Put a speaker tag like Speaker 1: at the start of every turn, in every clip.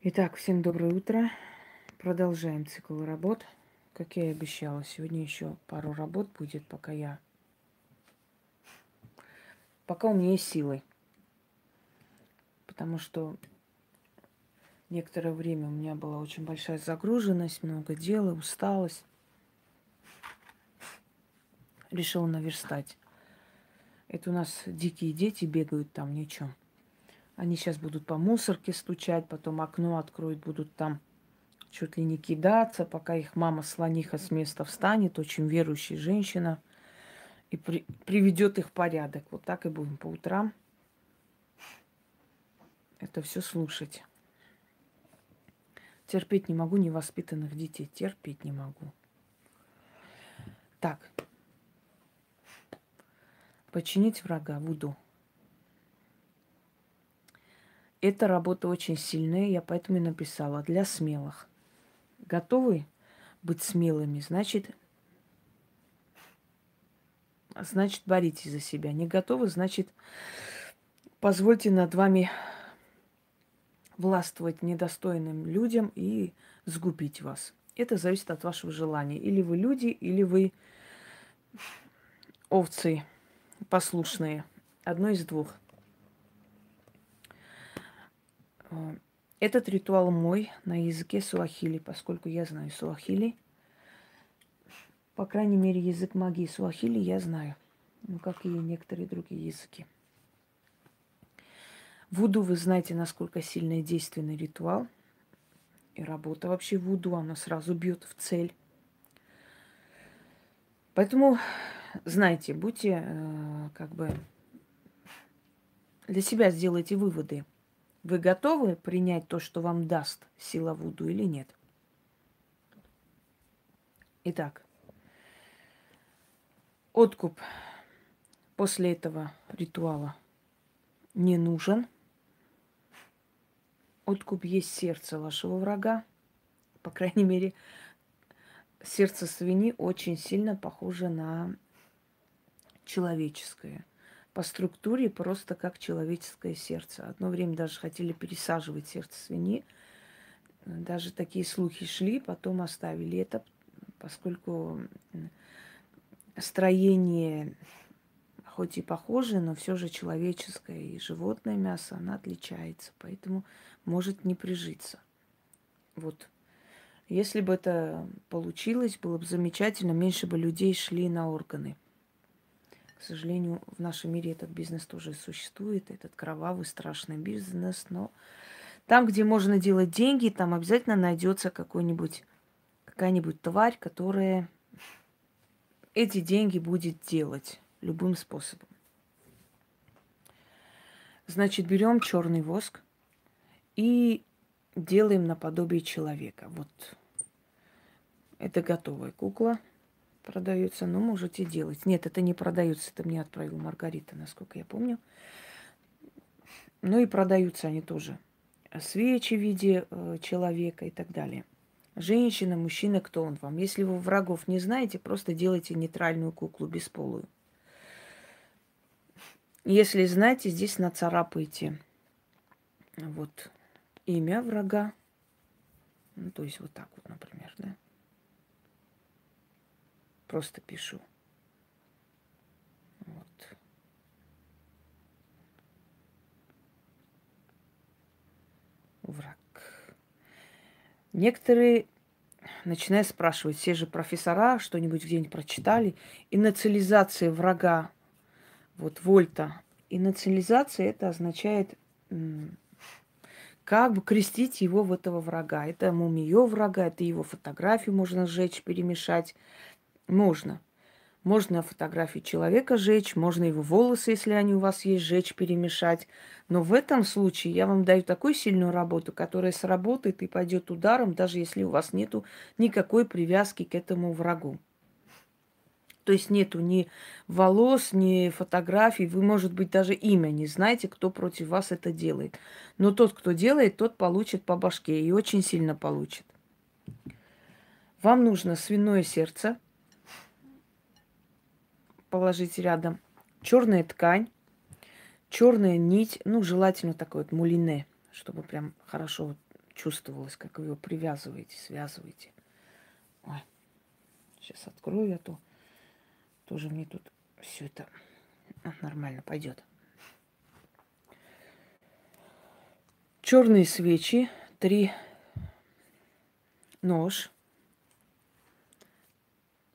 Speaker 1: Итак, всем доброе утро. Продолжаем цикл работ. Как я и обещала, сегодня еще пару работ будет, пока я... Пока у меня есть силы. Потому что некоторое время у меня была очень большая загруженность, много дела, усталость. Решила наверстать. Это у нас дикие дети бегают там, ничего. Они сейчас будут по мусорке стучать, потом окно откроют, будут там чуть ли не кидаться, пока их мама слониха с места встанет, очень верующая женщина, и при, приведет их в порядок. Вот так и будем по утрам это все слушать. Терпеть не могу невоспитанных детей. Терпеть не могу. Так. Починить врага Вуду. Эта работа очень сильная, я поэтому и написала, для смелых. Готовы быть смелыми, значит, значит, боритесь за себя. Не готовы, значит, позвольте над вами властвовать недостойным людям и сгубить вас. Это зависит от вашего желания. Или вы люди, или вы овцы послушные. Одно из двух – Э, этот ритуал мой на языке суахили, поскольку я знаю суахили. По крайней мере, язык магии суахили я знаю. Ну, как и некоторые другие языки. Вуду, вы знаете, насколько сильный и действенный ритуал. И работа вообще вуду, она сразу бьет в цель. Поэтому, знаете, будьте э, как бы для себя сделайте выводы – вы готовы принять то, что вам даст сила Вуду или нет? Итак, откуп после этого ритуала не нужен. Откуп есть сердце вашего врага. По крайней мере, сердце свиньи очень сильно похоже на человеческое по структуре просто как человеческое сердце. Одно время даже хотели пересаживать сердце свиньи. Даже такие слухи шли, потом оставили это, поскольку строение хоть и похоже, но все же человеческое и животное мясо, она отличается, поэтому может не прижиться. Вот. Если бы это получилось, было бы замечательно, меньше бы людей шли на органы – к сожалению, в нашем мире этот бизнес тоже существует, этот кровавый, страшный бизнес, но там, где можно делать деньги, там обязательно найдется какой-нибудь, какая-нибудь тварь, которая эти деньги будет делать любым способом. Значит, берем черный воск и делаем наподобие человека. Вот это готовая кукла продается, но можете делать. Нет, это не продается, это мне отправила Маргарита, насколько я помню. Ну и продаются они тоже. Свечи в виде э, человека и так далее. Женщина, мужчина, кто он вам. Если вы врагов не знаете, просто делайте нейтральную куклу бесполую. Если знаете, здесь нацарапайте вот имя врага. Ну, то есть вот так вот, например, да. Просто пишу. Вот. Враг. Некоторые начинают спрашивать, все же профессора что-нибудь где-нибудь прочитали. Инициализация врага, вот вольта. Инициализация это означает как бы крестить его в этого врага. Это мумиё врага, это его фотографию можно сжечь, перемешать. Можно. Можно фотографии человека сжечь, можно его волосы, если они у вас есть, сжечь, перемешать. Но в этом случае я вам даю такую сильную работу, которая сработает и пойдет ударом, даже если у вас нету никакой привязки к этому врагу. То есть нету ни волос, ни фотографий. Вы, может быть, даже имя не знаете, кто против вас это делает. Но тот, кто делает, тот получит по башке и очень сильно получит. Вам нужно свиное сердце – положить рядом. Черная ткань, черная нить, ну, желательно такой вот мулине, чтобы прям хорошо чувствовалось, как вы его привязываете, связываете. Ой, сейчас открою эту. Тоже мне тут все это а, нормально пойдет. Черные свечи, три нож.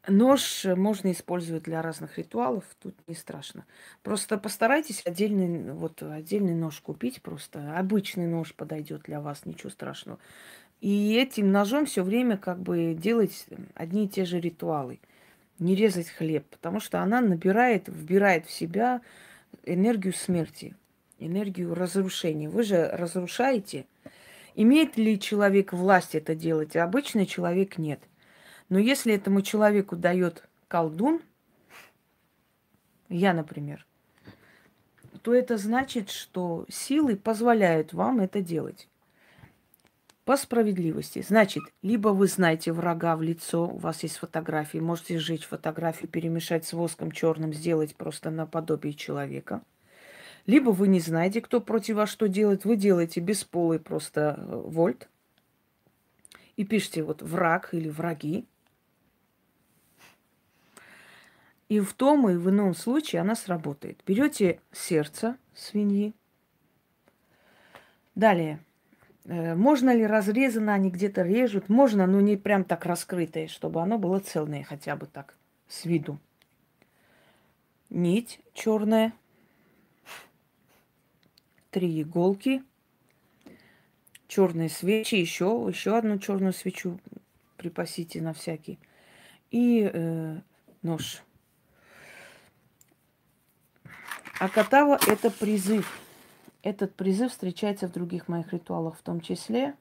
Speaker 1: Нож можно использовать для разных ритуалов, тут не страшно. Просто постарайтесь отдельный, вот, отдельный нож купить, просто обычный нож подойдет для вас, ничего страшного. И этим ножом все время как бы делать одни и те же ритуалы. Не резать хлеб, потому что она набирает, вбирает в себя энергию смерти, энергию разрушения. Вы же разрушаете. Имеет ли человек власть это делать? Обычный человек нет. Но если этому человеку дает колдун, я, например, то это значит, что силы позволяют вам это делать. По справедливости. Значит, либо вы знаете врага в лицо, у вас есть фотографии, можете сжечь фотографию, перемешать с воском черным, сделать просто наподобие человека. Либо вы не знаете, кто против вас что делает, вы делаете бесполый просто э, вольт и пишите вот враг или враги. И в том и в ином случае она сработает. Берете сердце свиньи. Далее. Э, можно ли разрезано, они где-то режут? Можно, но не прям так раскрытое, чтобы оно было целое хотя бы так, с виду. Нить черная. Три иголки. Черные свечи, еще, еще одну черную свечу припасите на всякий. И э, нож. А катава – это призыв. Этот призыв встречается в других моих ритуалах в том числе.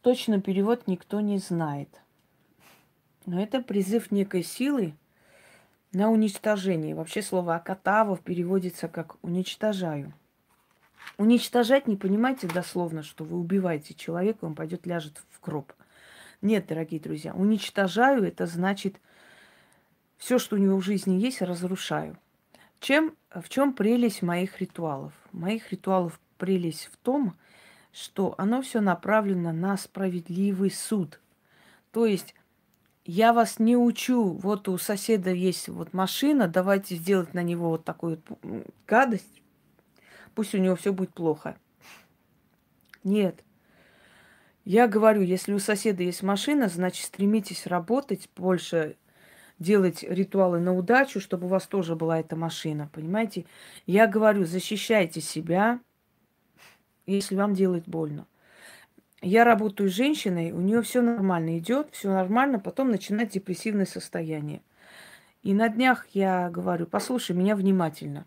Speaker 1: Точно перевод никто не знает. Но это призыв некой силы на уничтожение. Вообще слово «акатава» переводится как «уничтожаю». Уничтожать не понимайте дословно, что вы убиваете человека, он пойдет ляжет в гроб. Нет, дорогие друзья, уничтожаю это значит все, что у него в жизни есть, разрушаю. Чем, в чем прелесть моих ритуалов? Моих ритуалов прелесть в том, что оно все направлено на справедливый суд. То есть я вас не учу, вот у соседа есть вот машина, давайте сделать на него вот такую вот гадость, пусть у него все будет плохо. Нет. Я говорю, если у соседа есть машина, значит, стремитесь работать больше, делать ритуалы на удачу, чтобы у вас тоже была эта машина, понимаете? Я говорю, защищайте себя, если вам делать больно. Я работаю с женщиной, у нее все нормально идет, все нормально, потом начинает депрессивное состояние. И на днях я говорю, послушай меня внимательно.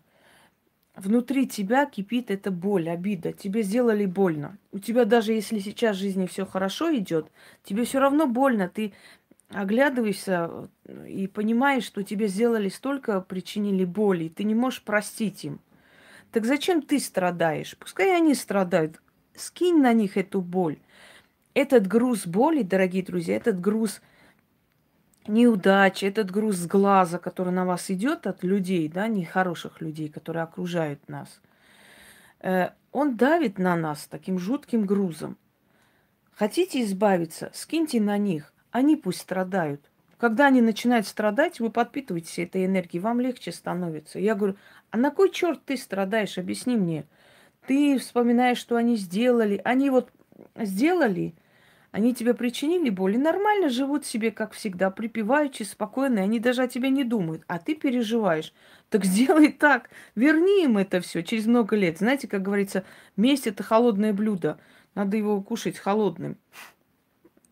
Speaker 1: Внутри тебя кипит эта боль, обида. Тебе сделали больно. У тебя даже если сейчас в жизни все хорошо идет, тебе все равно больно. Ты оглядываешься э, и понимаешь, что тебе сделали столько, причинили боли, и ты не можешь простить им. Так зачем ты страдаешь? Пускай они страдают. Скинь на них эту боль. Этот груз боли, дорогие друзья, этот груз неудачи, этот груз глаза, который на вас идет от людей, да, нехороших людей, которые окружают нас, э, он давит на нас таким жутким грузом. Хотите избавиться, скиньте на них. Они пусть страдают. Когда они начинают страдать, вы подпитываетесь этой энергией, вам легче становится. Я говорю, а на кой черт ты страдаешь? Объясни мне. Ты вспоминаешь, что они сделали. Они вот сделали, они тебе причинили боль и нормально живут себе, как всегда, припеваючи, спокойно, они даже о тебе не думают, а ты переживаешь. Так сделай так, верни им это все через много лет. Знаете, как говорится, месть это холодное блюдо, надо его кушать холодным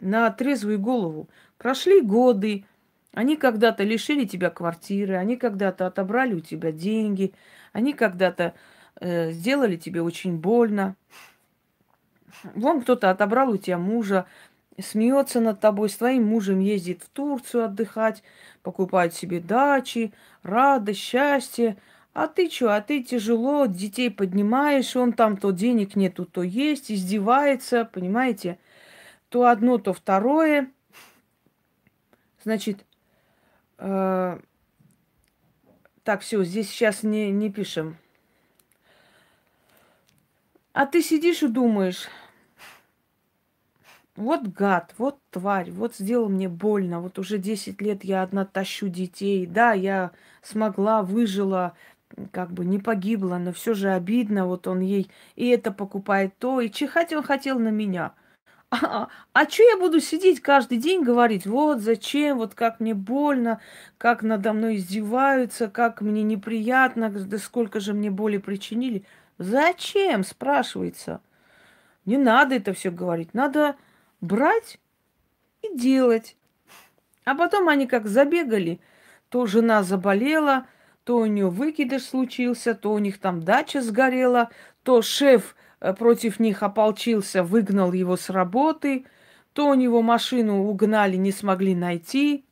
Speaker 1: на трезвую голову. Прошли годы, они когда-то лишили тебя квартиры, они когда-то отобрали у тебя деньги, они когда-то э, сделали тебе очень больно. Вон кто-то отобрал у тебя мужа, смеется над тобой, с твоим мужем ездит в Турцию отдыхать, покупает себе дачи, радость, счастье. А ты что, а ты тяжело, детей поднимаешь, он там то денег нету, то есть, издевается, понимаете? То одно, то второе. Значит, э, так, все, здесь сейчас не, не пишем. А ты сидишь и думаешь, Вот гад, вот тварь, вот сделал мне больно, вот уже 10 лет я одна тащу детей. Да, я смогла, выжила, как бы не погибла, но все же обидно, вот он ей и это покупает, то, и чихать он хотел на меня. А, а что я буду сидеть каждый день говорить, вот зачем, вот как мне больно, как надо мной издеваются, как мне неприятно, да сколько же мне боли причинили. Зачем, спрашивается. Не надо это все говорить, надо брать и делать. А потом они как забегали, то жена заболела, то у нее выкидыш случился, то у них там дача сгорела, то шеф против них ополчился, выгнал его с работы, то у него машину угнали, не смогли найти,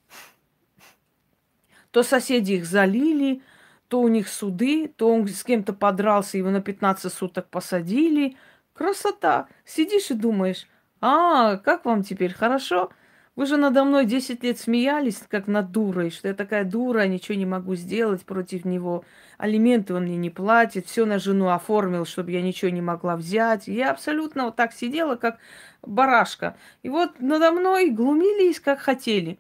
Speaker 1: то соседи их залили, то у них суды, то он с кем-то подрался, его на 15 суток посадили. Красота! Сидишь и думаешь, а, как вам теперь, хорошо? Вы же надо мной 10 лет смеялись, как над дурой, что я такая дура, ничего не могу сделать против него. Алименты он мне не платит, все на жену оформил, чтобы я ничего не могла взять. Я абсолютно вот так сидела, как барашка. И вот надо мной глумились, как хотели.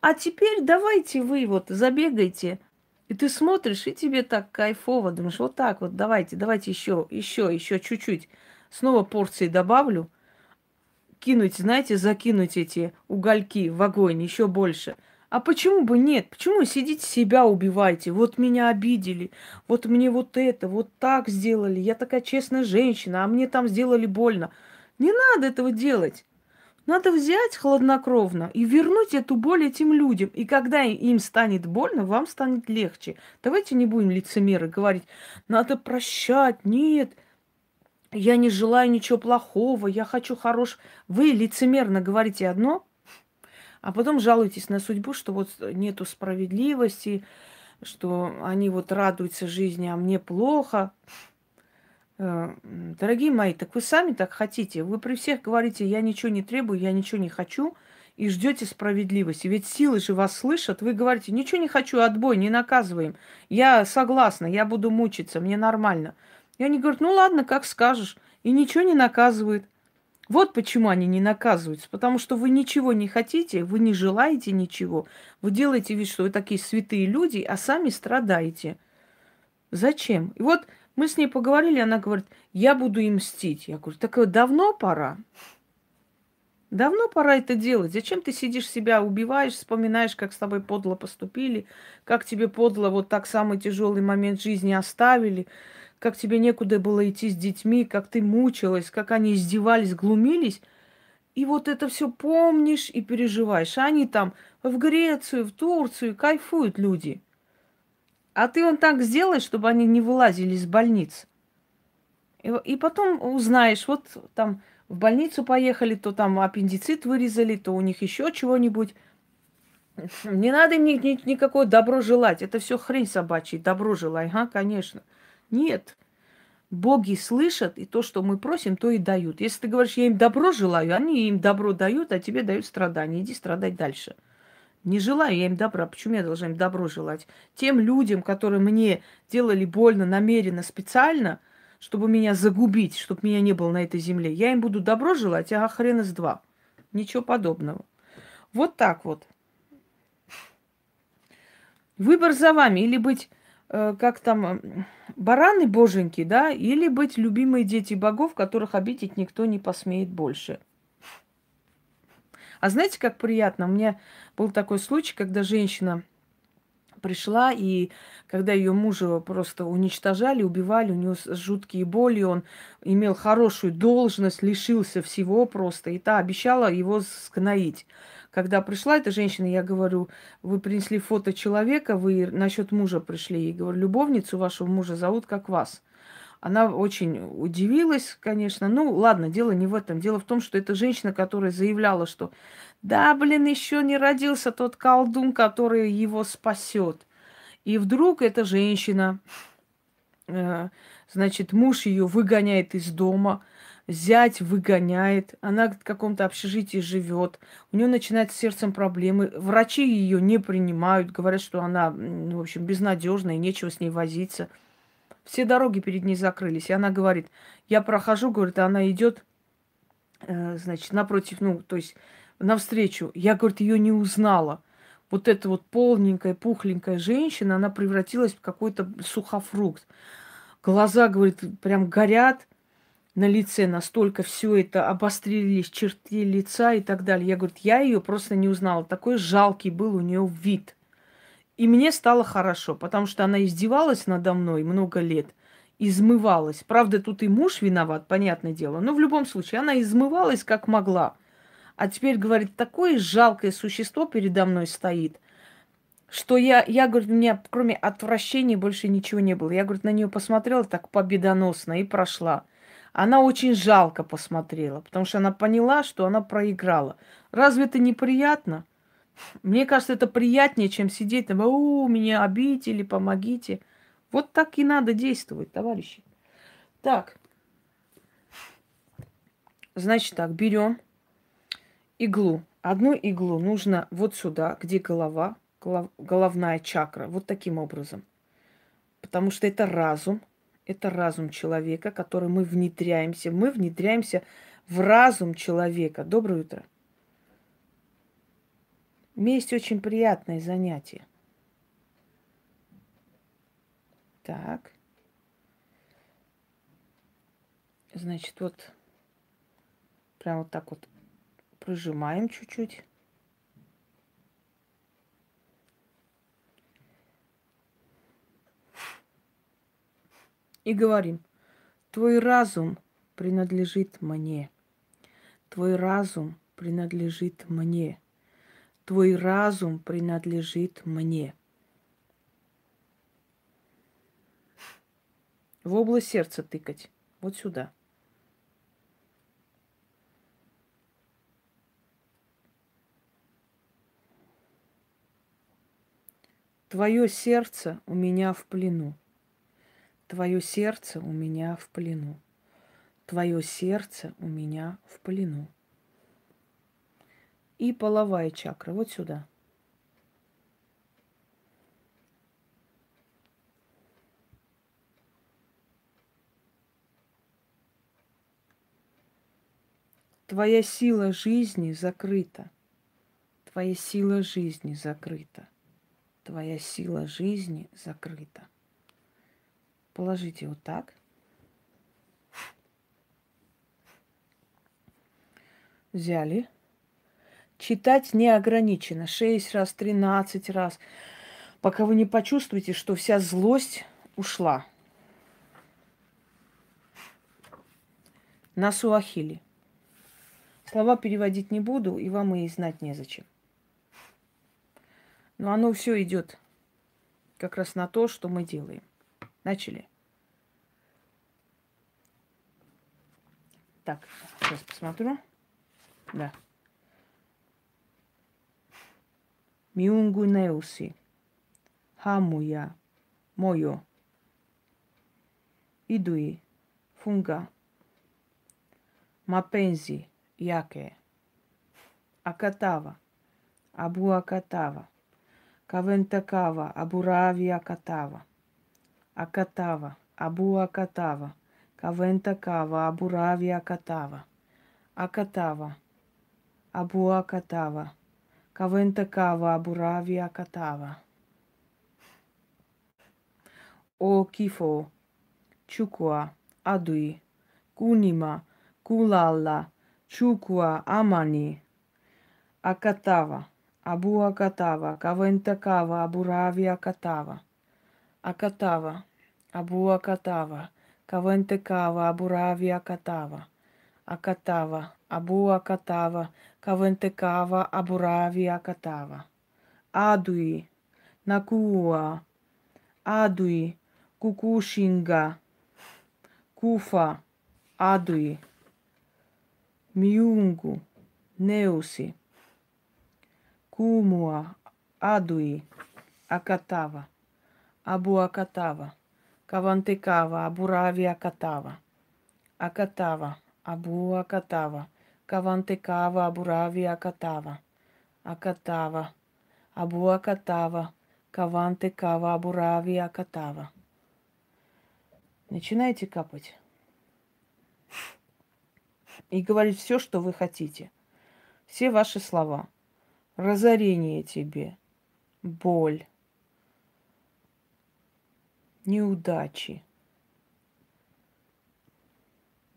Speaker 1: А теперь давайте вы вот забегайте. И ты смотришь, и тебе так кайфово, думаешь, вот так вот, давайте, давайте еще, еще, еще чуть-чуть. Снова порции добавлю – кинуть, знаете, закинуть эти угольки в огонь еще больше. А почему бы нет? Почему сидите себя убиваете? Вот меня обидели, вот мне вот это, вот так сделали. Я такая честная женщина, а мне там сделали больно. Не надо этого делать. Надо взять хладнокровно и вернуть эту боль этим людям. И когда им станет больно, вам станет легче. Давайте не будем лицемеры говорить, надо прощать. Нет, я не желаю ничего плохого, я хочу хорош. Вы лицемерно говорите одно, а потом жалуетесь на судьбу, что вот нету справедливости, что они вот радуются жизни, а мне плохо. Э, дорогие мои, так вы сами так хотите. Вы при всех говорите, я ничего не требую, я ничего не хочу, и ждете справедливости. Ведь силы же вас слышат. Вы говорите, ничего не хочу, отбой, не наказываем. Я согласна, я буду мучиться, мне нормально. И они говорят, ну ладно, как скажешь. И ничего не наказывают. Вот почему они не наказываются. Потому что вы ничего не хотите, вы не желаете ничего. Вы делаете вид, что вы такие святые люди, а сами страдаете. Зачем? И вот мы с ней поговорили, она говорит, я буду им мстить. Я говорю, так давно пора. Давно пора это делать. Зачем ты сидишь себя, убиваешь, вспоминаешь, как с тобой подло поступили, как тебе подло вот так самый тяжелый момент жизни оставили, как тебе некуда было идти с детьми, как ты мучилась, как они издевались, глумились. И вот это все помнишь и переживаешь. А они там в Грецию, в Турцию кайфуют люди. А ты он так сделай, чтобы они не вылазили из больниц. И, и потом узнаешь, вот там в больницу поехали, то там аппендицит вырезали, то у них еще чего-нибудь. Не надо им ни, ни, никакое добро желать. Это все хрень собачья. Добро желай, ага, конечно. Нет. Боги слышат, и то, что мы просим, то и дают. Если ты говоришь, я им добро желаю, они им добро дают, а тебе дают страдания. Иди страдать дальше. Не желаю я им добра. Почему я должна им добро желать? Тем людям, которые мне делали больно намеренно, специально, чтобы меня загубить, чтобы меня не было на этой земле, я им буду добро желать, а хрен из два. Ничего подобного. Вот так вот. Выбор за вами. Или быть как там, бараны боженьки, да, или быть любимые дети богов, которых обидеть никто не посмеет больше. А знаете, как приятно? У меня был такой случай, когда женщина пришла, и когда ее мужа просто уничтожали, убивали, у него жуткие боли, он имел хорошую должность, лишился всего просто, и та обещала его сгноить. Когда пришла эта женщина, я говорю, вы принесли фото человека, вы насчет мужа пришли. И говорю, любовницу вашего мужа зовут как вас. Она очень удивилась, конечно. Ну, ладно, дело не в этом. Дело в том, что это женщина, которая заявляла, что да, блин, еще не родился тот колдун, который его спасет. И вдруг эта женщина, э, значит, муж ее выгоняет из дома, зять выгоняет, она в каком-то общежитии живет, у нее начинают с сердцем проблемы, врачи ее не принимают, говорят, что она, в общем, безнадежная, нечего с ней возиться. Все дороги перед ней закрылись, и она говорит, я прохожу, говорит, она идет э, значит, напротив, ну, то есть навстречу. Я, говорит, ее не узнала. Вот эта вот полненькая, пухленькая женщина, она превратилась в какой-то сухофрукт. Глаза, говорит, прям горят на лице, настолько все это обострились, черты лица и так далее. Я, говорю, я ее просто не узнала. Такой жалкий был у нее вид. И мне стало хорошо, потому что она издевалась надо мной много лет, измывалась. Правда, тут и муж виноват, понятное дело. Но в любом случае, она измывалась как могла. А теперь, говорит, такое жалкое существо передо мной стоит, что я, я, говорю, у меня кроме отвращения больше ничего не было. Я, говорит, на нее посмотрела так победоносно и прошла. Она очень жалко посмотрела, потому что она поняла, что она проиграла. Разве это неприятно? Мне кажется, это приятнее, чем сидеть там, о, меня обидели, помогите. Вот так и надо действовать, товарищи. Так. Значит так, берем иглу. Одну иглу нужно вот сюда, где голова, голов, головная чакра, вот таким образом. Потому что это разум, это разум человека, который мы внедряемся. Мы внедряемся в разум человека. Доброе утро. У меня есть очень приятное занятие. Так. Значит, вот прям вот так вот Прожимаем чуть-чуть. И говорим, твой разум принадлежит мне. Твой разум принадлежит мне. Твой разум принадлежит мне. В область сердца тыкать. Вот сюда. Твое сердце у меня в плену. Твое сердце у меня в плену. Твое сердце у меня в плену. И половая чакра вот сюда. Твоя сила жизни закрыта. Твоя сила жизни закрыта твоя сила жизни закрыта. Положите вот так. Взяли. Читать не ограничено. 6 раз, 13 раз. Пока вы не почувствуете, что вся злость ушла. На суахили. Слова переводить не буду, и вам и знать незачем. Но оно все идет как раз на то, что мы делаем. Начали. Так, сейчас посмотрю. Да. Miungu neusi. Hamuya. Moyo. Idui. Funga. Mapenzi yake. Akatava. Abu akatava. Кавентакава, Абурави Акатава. Акатава, Абу Акатава. Кавентакава, Абурави Акатава. Акатава, Абу Акатава. Кавентакава, Абурави Акатава. О Кифо, Чукуа, Адуи, Кунима, Кулалла, Чукуа, Амани, Акатава. Абу Акатава, Кавентакава, Абурави Акатава. Акатава, Абу Акатава, Кавентакава, Абурави Акатава. Акатава, Абу Акатава, Кавентакава, Абурави Акатава. Адуи, Накуа, Адуи, Кукушинга, Куфа, Адуи, Миунгу, Неуси. Кумуа, Адуи, Акатава, Абу Акатава, Кавантекава, Абурави Акатава, Акатава, Абу Акатава, Кавантекава, Абурави Акатава, Акатава, Абу Акатава, Кавантекава, Абурави Акатава. Начинайте капать. и говорить все, что вы хотите. Все ваши слова. Разорение тебе, боль, неудачи,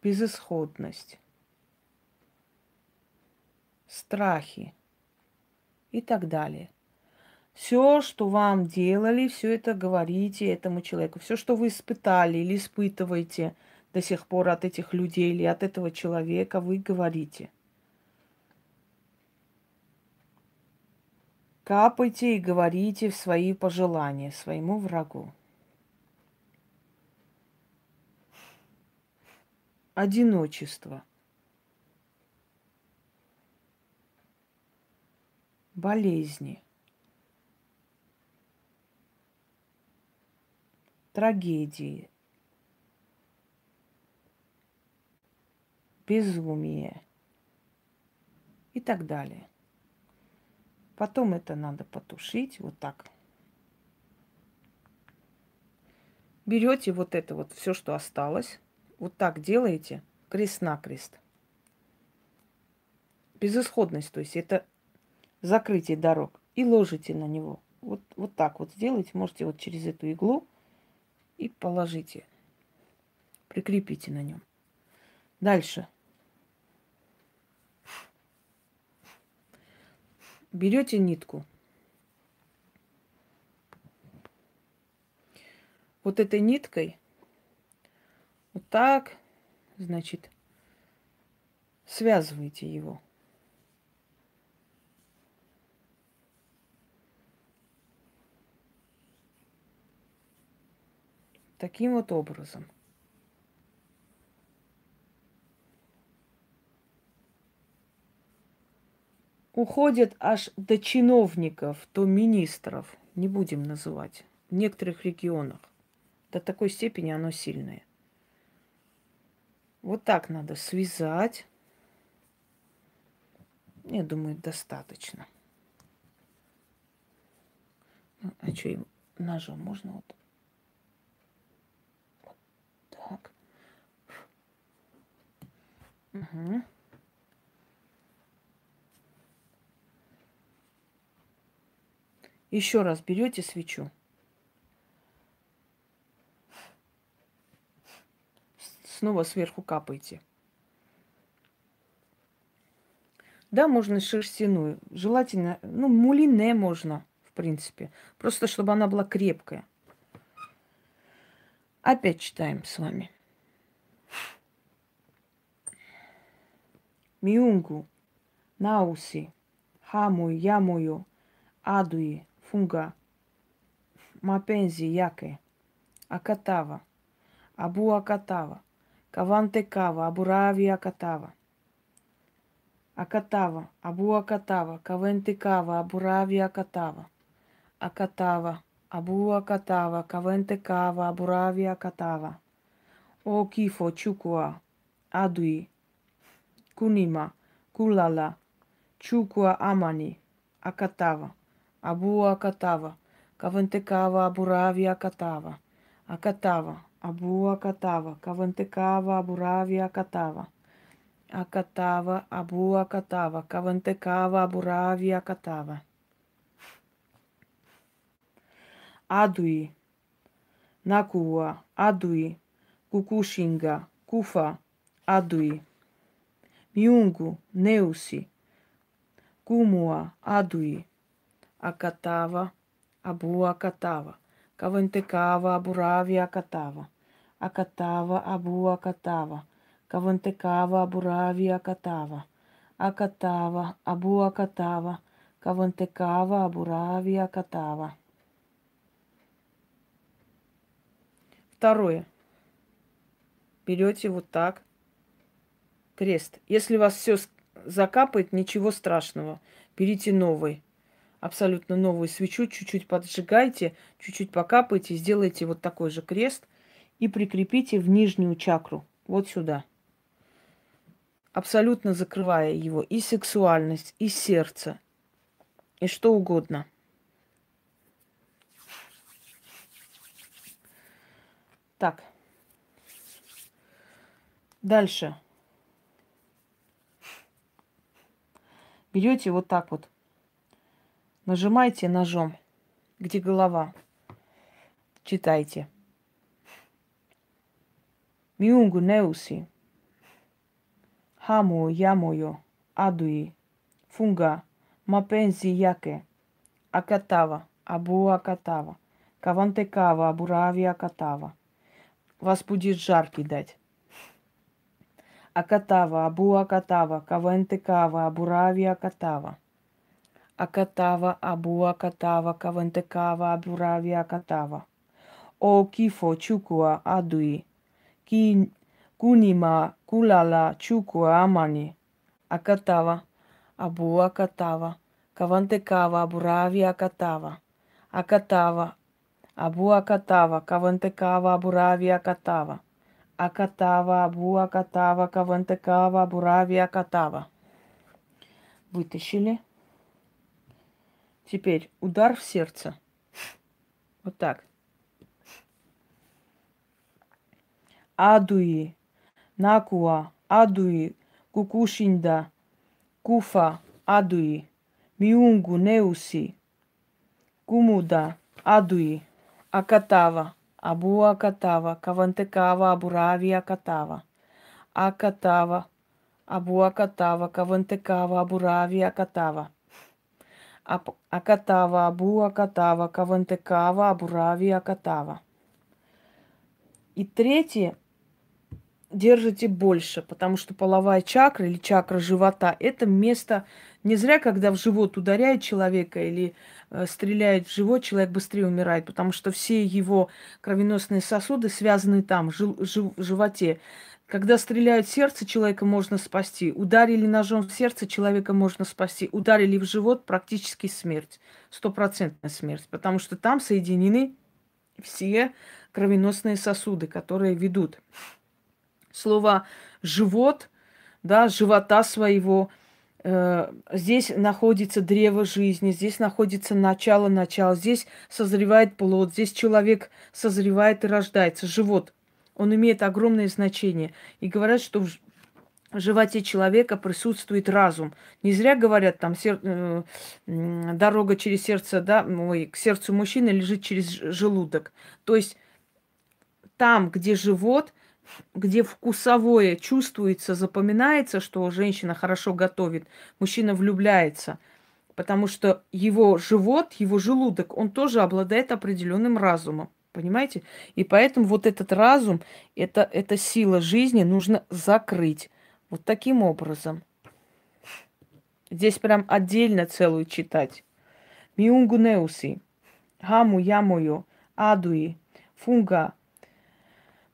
Speaker 1: безысходность, страхи и так далее. Все, что вам делали, все это говорите этому человеку. Все, что вы испытали или испытываете до сих пор от этих людей или от этого человека, вы говорите. Капайте и говорите свои пожелания своему врагу. Одиночество. Болезни. трагедии, безумие и так далее. Потом это надо потушить вот так. Берете вот это вот все, что осталось, вот так делаете, крест-накрест. Безысходность, то есть это закрытие дорог. И ложите на него. Вот, вот так вот сделайте. Можете вот через эту иглу и положите. Прикрепите на нем. Дальше. Берете нитку. Вот этой ниткой вот так, значит, связываете его. Таким вот образом. Уходят аж до чиновников, до министров, не будем называть, в некоторых регионах. До такой степени оно сильное. Вот так надо связать. Я думаю, достаточно. Ну, а что, ножом можно вот так. Угу. Еще раз берете свечу. Снова сверху капаете. Да, можно шерстяную. Желательно, ну, мулине можно, в принципе. Просто, чтобы она была крепкая. Опять читаем с вами. Miungu, Nausi, Hamui, Yamuyu, Adui, Funga, Mapenzi yake, Akatava, Abu Akatava, Kavantekava, Aburavi Akatava. Акатава, Абу Акатава, Кавентикава, Абурави Акатава. Акатава, Abua katava, kavente kava, aburavia katava. O kifo chukua, adui, kunima, kulala, chukua amani, akatava. Abua katava, kavente kava, aburavia katava. Akatava, Abu acatava. Cavantecava, Aburavi acatava. Acatava, Abu acatava. Cavantecava, Aburavi acatava. Adui. Nakua, Adui. Kukushinga, Kufa, Adui. miungu Neusi. Kumua, Adui. Acatava, Abu acatava. Cavantecava, Aburavi acatava. Akatava, Abu Akatava, Kavantekava, Aburavi Akatava, Akatava, Abu Akatava, Kavantekava, Aburavi Akatava. Второе. Берете вот так. Крест. Если вас все закапает, ничего страшного. Берите новый. Абсолютно новую свечу. Чуть-чуть поджигайте, чуть-чуть покапайте. Сделайте вот такой же крест. И прикрепите в нижнюю чакру. Вот сюда. Абсолютно закрывая его. И сексуальность, и сердце. И что угодно. Так. Дальше. Берете вот так вот, нажимаете ножом, где голова, читайте. Miungu neusi, hamu yamoyo, adui, funga, yake, акатава, абу акатава, кавантекава, абурави акатава. Вас будет жар кидать. Акатава, абу акатава, кавантекава, абурави акатава. Акатава, абу акатава, кавантекава, абурави акатава. О кифо чукуа адуи, ки кунима кулала чукуа амани. Акатава, абу акатава, Кавантекава, Абурави Акатава. Акатава, Абу Акатава, Кавантекава, Абурави Акатава. Акатава, Абу Акатава, Кавантекава, Абурави Акатава. Вытащили. Теперь удар в сердце. Вот так. Адуи, Накуа, Адуи, Кукушинда, Куфа, Адуи. Miungu, Neusi, Кумуда, Адуи, Акатава, Абу Акатава, Кавантекава, Абурави Акатава, Акатава, Абу Акатава, Кавантекава, Абурави Акатава. Акатава, Абу Акатава, Кавантекава, Абурави Акатава. И третье держите больше, потому что половая чакра или чакра живота – это место не зря, когда в живот ударяет человека или э, стреляет в живот, человек быстрее умирает, потому что все его кровеносные сосуды связаны там, в жив, животе. Когда стреляют в сердце, человека можно спасти. Ударили ножом в сердце, человека можно спасти. Ударили в живот, практически смерть. Стопроцентная смерть. Потому что там соединены все кровеносные сосуды, которые ведут. Слово «живот», да, живота своего – Э, здесь находится древо жизни, здесь находится начало начала, здесь созревает плод, здесь человек созревает и рождается, живот. Он имеет огромное значение. И говорят, что в животе человека присутствует разум. Не зря говорят, там сер... Э, дорога через сердце, да, ой, к сердцу мужчины лежит через желудок. То есть там, где живот, где вкусовое чувствуется, запоминается, что женщина хорошо готовит, мужчина влюбляется, потому что его живот, его желудок, он тоже обладает определенным разумом. Понимаете? И поэтому вот этот разум, это, это сила жизни нужно закрыть. Вот таким образом. Здесь прям отдельно целую читать. Миунгунеуси, хаму ямую, адуи, фунга,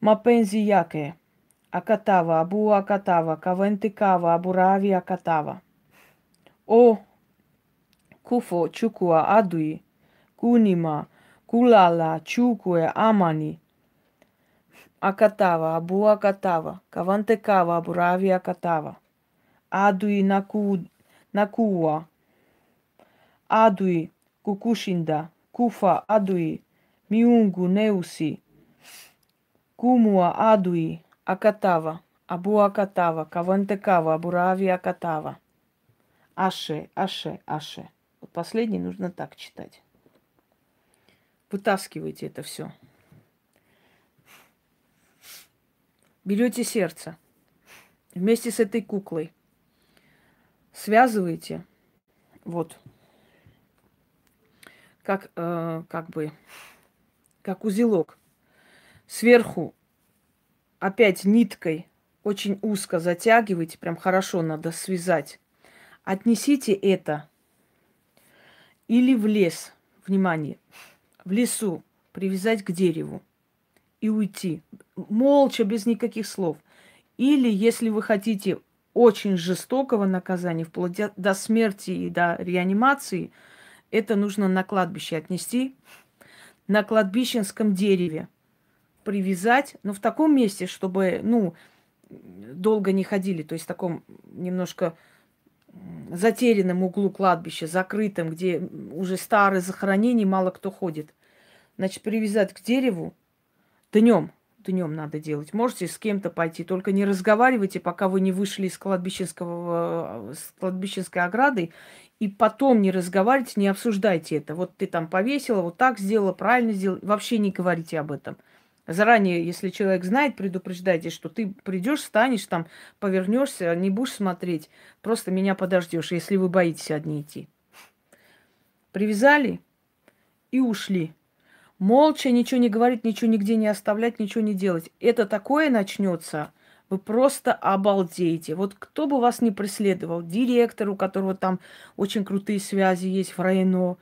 Speaker 1: mapenzi yake. Akatava abu akatava kaventikava aburavi akatava. O kufo chukua adui. Kunima kulala chukue amani. Akatava abu akatava kavantekava aburavi akatava. Adui naku, nakua adui kukushinda kufa adui. Miungu neusi Кумуа Адуи Акатава, Абу Акатава, Кавантекава, Абурави Акатава. Аше, Аше, Аше. Вот последний нужно так читать. Вытаскивайте это все. Берете сердце вместе с этой куклой. Связываете вот как, э, как бы, как узелок сверху опять ниткой очень узко затягивайте, прям хорошо надо связать. Отнесите это или в лес, внимание, в лесу привязать к дереву и уйти. Молча, без никаких слов. Или, если вы хотите очень жестокого наказания, вплоть до смерти и до реанимации, это нужно на кладбище отнести, на кладбищенском дереве привязать, но в таком месте, чтобы, ну, долго не ходили, то есть в таком немножко затерянном углу кладбища, закрытом, где уже старые захоронения, мало кто ходит. Значит, привязать к дереву днем, днем надо делать. Можете с кем-то пойти, только не разговаривайте, пока вы не вышли из кладбищенского, с кладбищенской ограды, и потом не разговаривайте, не обсуждайте это. Вот ты там повесила, вот так сделала, правильно сделала. Вообще не говорите об этом. Заранее, если человек знает, предупреждайте, что ты придешь, станешь там, повернешься, не будешь смотреть, просто меня подождешь, если вы боитесь одни идти. Привязали и ушли. Молча ничего не говорить, ничего нигде не оставлять, ничего не делать. Это такое начнется, вы просто обалдеете. Вот кто бы вас не преследовал, директор, у которого там очень крутые связи есть в районо,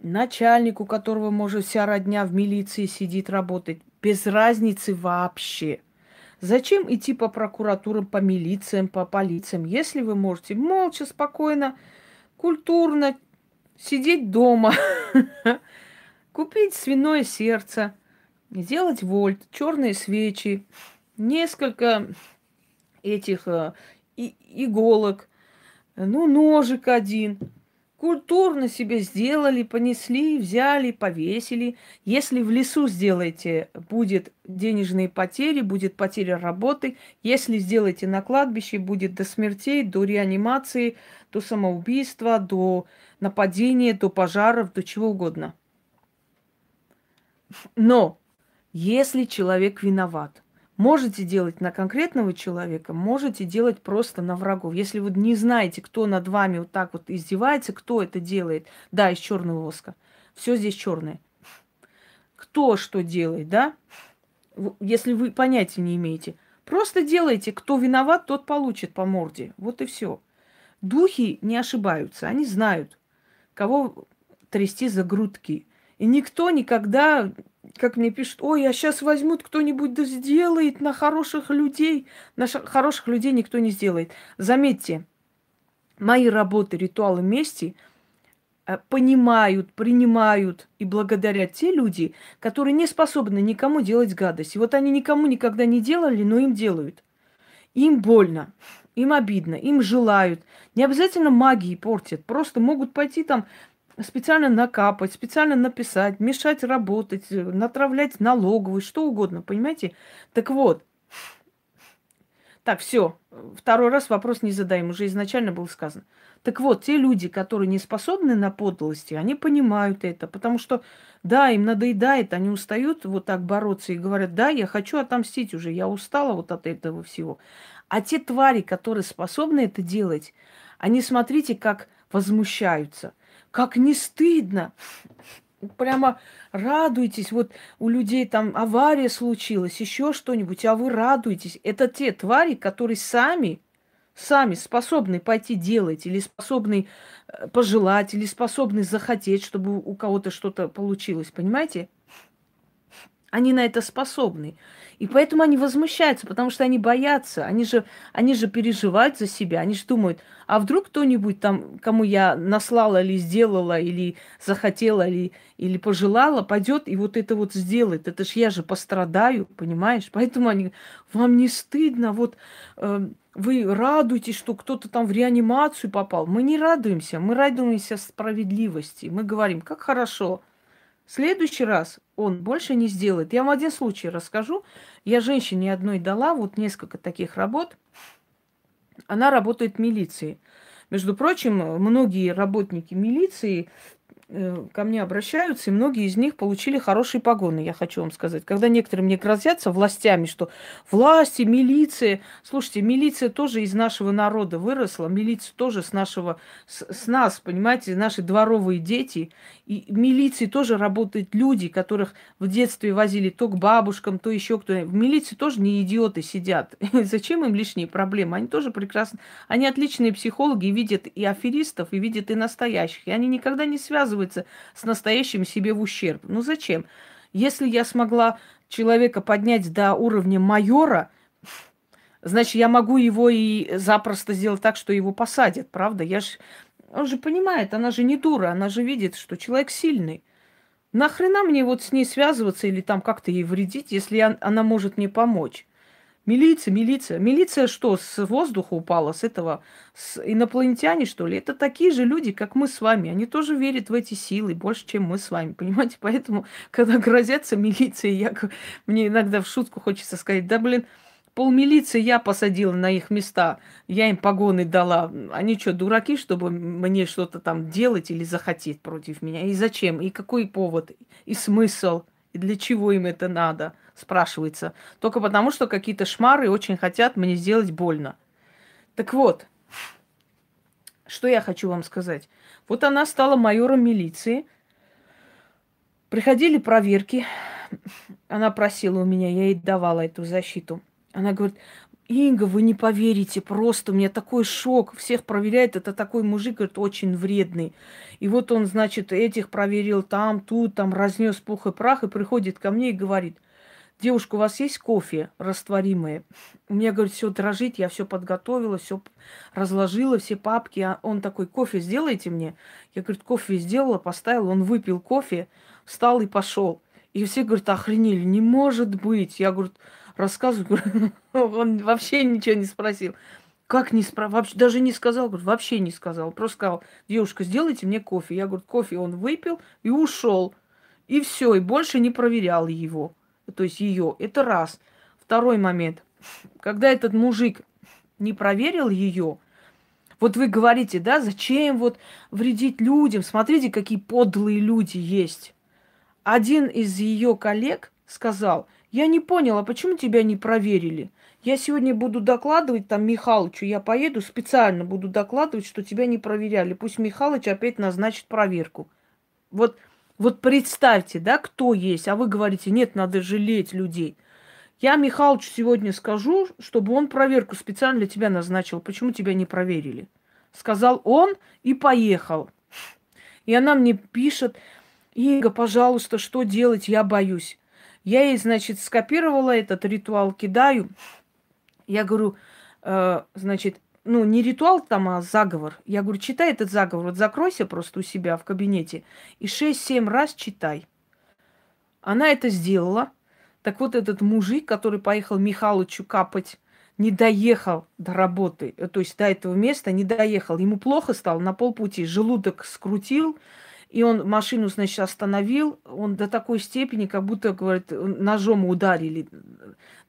Speaker 1: начальник, у которого, может, вся родня в милиции сидит, работать, без разницы вообще. Зачем идти по прокуратурам, по милициям, по полициям, если вы можете молча, спокойно, культурно сидеть дома, купить свиное сердце, сделать вольт, черные свечи, несколько этих э, иголок, ну, ножик один – Культурно себе сделали, понесли, взяли, повесили. Если в лесу сделаете, будет денежные потери, будет потеря работы. Если сделаете на кладбище, будет до смертей, до реанимации, до самоубийства, до нападения, до пожаров, до чего угодно. Но если человек виноват, Можете делать на конкретного человека, можете делать просто на врагов. Если вы не знаете, кто над вами вот так вот издевается, кто это делает, да, из черного воска. Все здесь черное. Кто что делает, да? Если вы понятия не имеете. Просто делайте, кто виноват, тот получит по морде. Вот и все. Духи не ошибаются, они знают, кого трясти за грудки. И никто никогда как мне пишут, ой, а сейчас возьмут кто-нибудь да сделает на хороших людей. На хороших людей никто не сделает. Заметьте, мои работы, ритуалы мести э, понимают, принимают и благодарят те люди, которые не способны никому делать гадость. И вот они никому никогда не делали, но им делают. Им больно, им обидно, им желают. Не обязательно магии портят, просто могут пойти там специально накапать, специально написать, мешать работать, натравлять налоговую, что угодно, понимаете? Так вот, так, все, второй раз вопрос не задаем, уже изначально было сказано. Так вот, те люди, которые не способны на подлости, они понимают это, потому что, да, им надоедает, они устают вот так бороться и говорят, да, я хочу отомстить уже, я устала вот от этого всего. А те твари, которые способны это делать, они, смотрите, как возмущаются – как не стыдно. Прямо радуйтесь. Вот у людей там авария случилась, еще что-нибудь, а вы радуетесь. Это те твари, которые сами, сами способны пойти делать, или способны э, пожелать, или способны захотеть, чтобы у кого-то что-то получилось. Понимаете? Они на это способны. И поэтому они возмущаются, потому что они боятся, они же, они же переживают за себя, они же думают, а вдруг кто-нибудь там, кому я наслала или сделала, или захотела, или, или пожелала, пойдет и вот это вот сделает. Это ж я же пострадаю, понимаешь? Поэтому они, вам не стыдно, вот э, вы радуетесь, что кто-то там в реанимацию попал. Мы не радуемся, мы радуемся справедливости. Мы говорим, как хорошо, следующий раз он больше не сделает. Я вам один случай расскажу. Я женщине одной дала вот несколько таких работ. Она работает в милиции. Между прочим, многие работники милиции ко мне обращаются, и многие из них получили хорошие погоны, я хочу вам сказать. Когда некоторые мне грозятся властями, что власти, милиция... Слушайте, милиция тоже из нашего народа выросла, милиция тоже с нашего... С, с нас, понимаете, наши дворовые дети. И в милиции тоже работают люди, которых в детстве возили то к бабушкам, то еще кто В милиции тоже не идиоты сидят. Зачем им лишние проблемы? Они тоже прекрасно... Они отличные психологи, видят и аферистов, и видят и настоящих. И они никогда не связывают связывается с настоящим себе в ущерб. Ну зачем? Если я смогла человека поднять до уровня майора, значит, я могу его и запросто сделать так, что его посадят, правда? Я ж... Он же понимает, она же не дура, она же видит, что человек сильный. Нахрена мне вот с ней связываться или там как-то ей вредить, если я, она может мне помочь? Милиция, милиция. Милиция что, с воздуха упала, с этого, с инопланетяне, что ли? Это такие же люди, как мы с вами. Они тоже верят в эти силы больше, чем мы с вами, понимаете? Поэтому, когда грозятся милиции, я, мне иногда в шутку хочется сказать, да, блин, пол милиции я посадила на их места, я им погоны дала. Они что, дураки, чтобы мне что-то там делать или захотеть против меня? И зачем? И какой повод? И смысл? И для чего им это надо? Спрашивается. Только потому, что какие-то шмары очень хотят мне сделать больно. Так вот, что я хочу вам сказать. Вот она стала майором милиции. Приходили проверки. Она просила у меня, я ей давала эту защиту. Она говорит, Инга, вы не поверите, просто у меня такой шок. Всех проверяет, это такой мужик, говорит, очень вредный. И вот он, значит, этих проверил там, тут, там, разнес пух и прах, и приходит ко мне и говорит, девушка, у вас есть кофе растворимое? У меня, говорит, все дрожит, я все подготовила, все разложила, все папки. А он такой, кофе сделайте мне? Я, говорит, кофе сделала, поставила, он выпил кофе, встал и пошел. И все, говорят, охренели, не может быть. Я, говорю, рассказываю, он вообще ничего не спросил. Как не спросил? Вообще, даже не сказал, говорю, вообще не сказал. Просто сказал, девушка, сделайте мне кофе. Я говорю, кофе он выпил и ушел. И все, и больше не проверял его то есть ее. Это раз. Второй момент. Когда этот мужик не проверил ее, вот вы говорите, да, зачем вот вредить людям? Смотрите, какие подлые люди есть. Один из ее коллег сказал, я не поняла, почему тебя не проверили? Я сегодня буду докладывать там Михалычу, я поеду специально буду докладывать, что тебя не проверяли. Пусть Михалыч опять назначит проверку. Вот вот представьте, да, кто есть, а вы говорите, нет, надо жалеть людей. Я Михалычу сегодня скажу, чтобы он проверку специально для тебя назначил. Почему тебя не проверили? Сказал он и поехал. И она мне пишет, Инга, пожалуйста, что делать? Я боюсь. Я ей, значит, скопировала этот ритуал, кидаю. Я говорю, э, значит, ну, не ритуал там, а заговор. Я говорю, читай этот заговор, вот закройся просто у себя в кабинете и 6-7 раз читай. Она это сделала. Так вот этот мужик, который поехал Михалычу капать, не доехал до работы, э, то есть до этого места не доехал. Ему плохо стало на полпути, желудок скрутил, и он машину, значит, остановил. Он до такой степени, как будто, говорит, ножом ударили.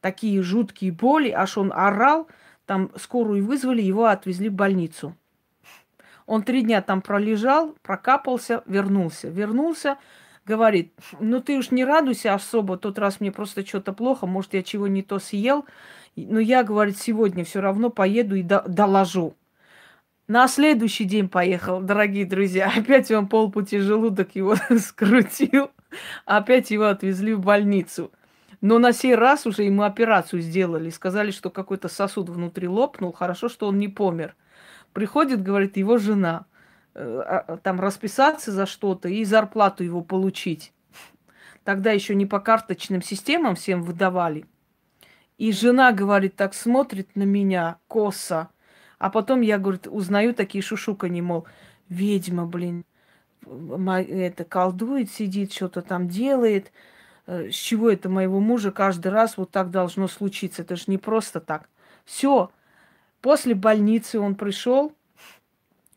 Speaker 1: Такие жуткие боли, аж он орал – там скорую вызвали, его отвезли в больницу. Он три дня там пролежал, прокапался, вернулся. Вернулся, говорит, ну ты уж не радуйся особо, тот раз мне просто что-то плохо, может, я чего не то съел. Но я, говорит, сегодня все равно поеду и до доложу. На следующий день поехал, дорогие друзья. Опять он полпути желудок его скрутил. Опять его отвезли в больницу. Но на сей раз уже ему операцию сделали. Сказали, что какой-то сосуд внутри лопнул. Хорошо, что он не помер. Приходит, говорит, его жена. Э, а, а, там расписаться за что-то и зарплату его получить. Тогда еще не по карточным системам всем выдавали. И жена, говорит, так смотрит на меня косо. А потом я, говорит, узнаю такие шушукани, мол, ведьма, блин, это колдует, сидит, что-то там делает. Э, с чего это моего мужа каждый раз вот так должно случиться? Это же не просто так. Все. После больницы он пришел.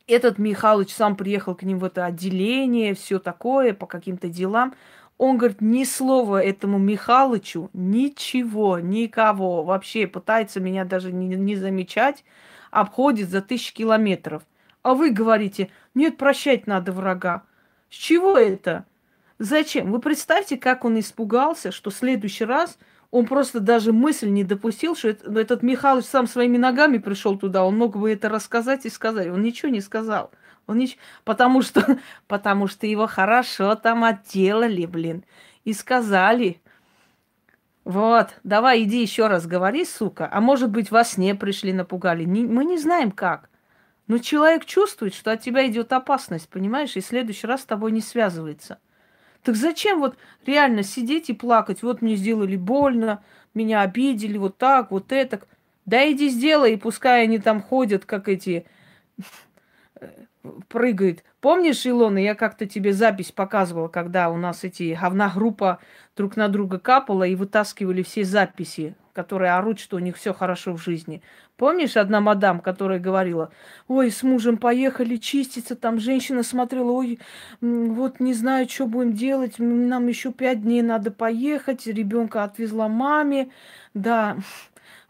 Speaker 1: Этот Михалыч сам приехал к ним в это отделение, все такое, по каким-то делам. Он говорит, ни слова этому Михалычу, ничего, никого. Вообще пытается меня даже не, не замечать, обходит за тысячи километров. А вы говорите, нет, прощать надо врага. С чего это? Зачем? Вы представьте, как он испугался, что в следующий раз он просто даже мысль не допустил, что это, этот Михалыч сам своими ногами пришел туда. Он мог бы это рассказать и сказать. Он ничего не сказал. Он ничего, потому что, потому что его хорошо там отделали, блин, и сказали. Вот, давай иди еще раз говори, сука. А может быть, во сне пришли, напугали. Не, мы не знаем как. Но человек чувствует, что от тебя идет опасность, понимаешь, и в следующий раз с тобой не связывается. Так зачем вот реально сидеть и плакать? Вот мне сделали больно, меня обидели, вот так, вот это. Да иди сделай, и пускай они там ходят, как эти прыгает. Помнишь, Илона, я как-то тебе запись показывала, когда у нас эти говна группа друг на друга капала и вытаскивали все записи, которые орут, что у них все хорошо в жизни. Помнишь, одна мадам, которая говорила, ой, с мужем поехали чиститься, там женщина смотрела, ой, вот не знаю, что будем делать, нам еще пять дней надо поехать, ребенка отвезла маме, да,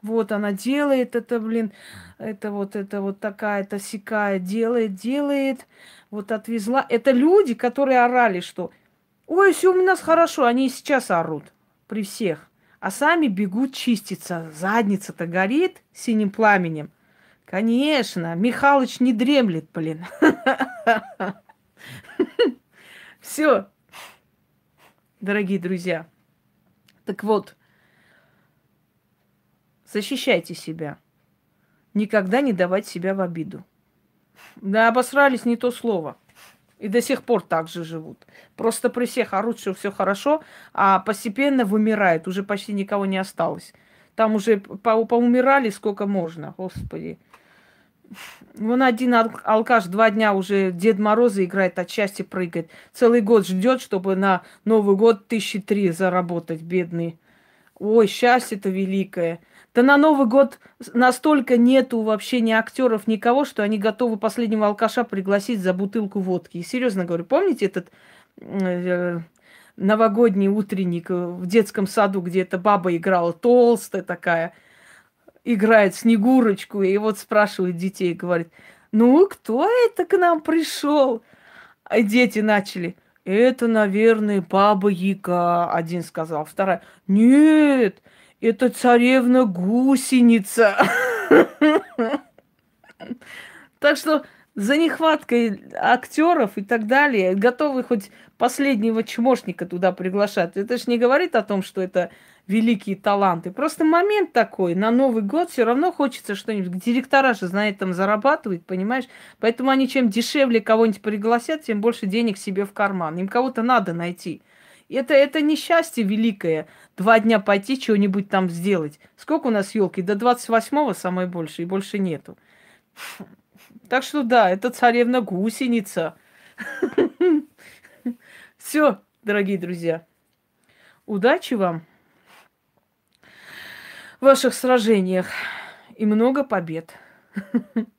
Speaker 1: вот она делает это, блин, это вот, это вот такая-то сякая, делает, делает, вот отвезла. Это люди, которые орали, что ой, все у нас хорошо, они и сейчас орут при всех, а сами бегут чиститься. Задница-то горит синим пламенем. Конечно, Михалыч не дремлет, блин. Все, дорогие друзья. Так вот, Защищайте себя. Никогда не давать себя в обиду. Да, обосрались не то слово. И до сих пор так же живут. Просто при всех орут, что все хорошо, а постепенно вымирает. Уже почти никого не осталось. Там уже по поумирали сколько можно, господи. Вон один алкаш два дня уже Дед Мороза играет, от счастья прыгает. Целый год ждет, чтобы на Новый год тысячи три заработать, бедный. Ой, счастье-то великое. Да на Новый год настолько нету вообще ни актеров, никого, что они готовы последнего алкаша пригласить за бутылку водки. И серьезно говорю, помните этот э, новогодний утренник в детском саду, где эта баба играла, толстая такая, играет Снегурочку, и вот спрашивает детей, говорит, ну, кто это к нам пришел? А дети начали, это, наверное, баба Яга, один сказал, вторая, нет, это царевна гусеница. Так что за нехваткой актеров и так далее готовы хоть последнего чмошника туда приглашать. Это ж не говорит о том, что это великие таланты. Просто момент такой. На Новый год все равно хочется что-нибудь. Директора же, знает, там зарабатывают, понимаешь? Поэтому они чем дешевле кого-нибудь пригласят, тем больше денег себе в карман. Им кого-то надо найти. Это, это несчастье великое. Два дня пойти что-нибудь там сделать. Сколько у нас елки? До 28-го самое больше, и больше нету. Так что да, это царевна гусеница. Все, дорогие друзья. Удачи вам в ваших сражениях и много побед.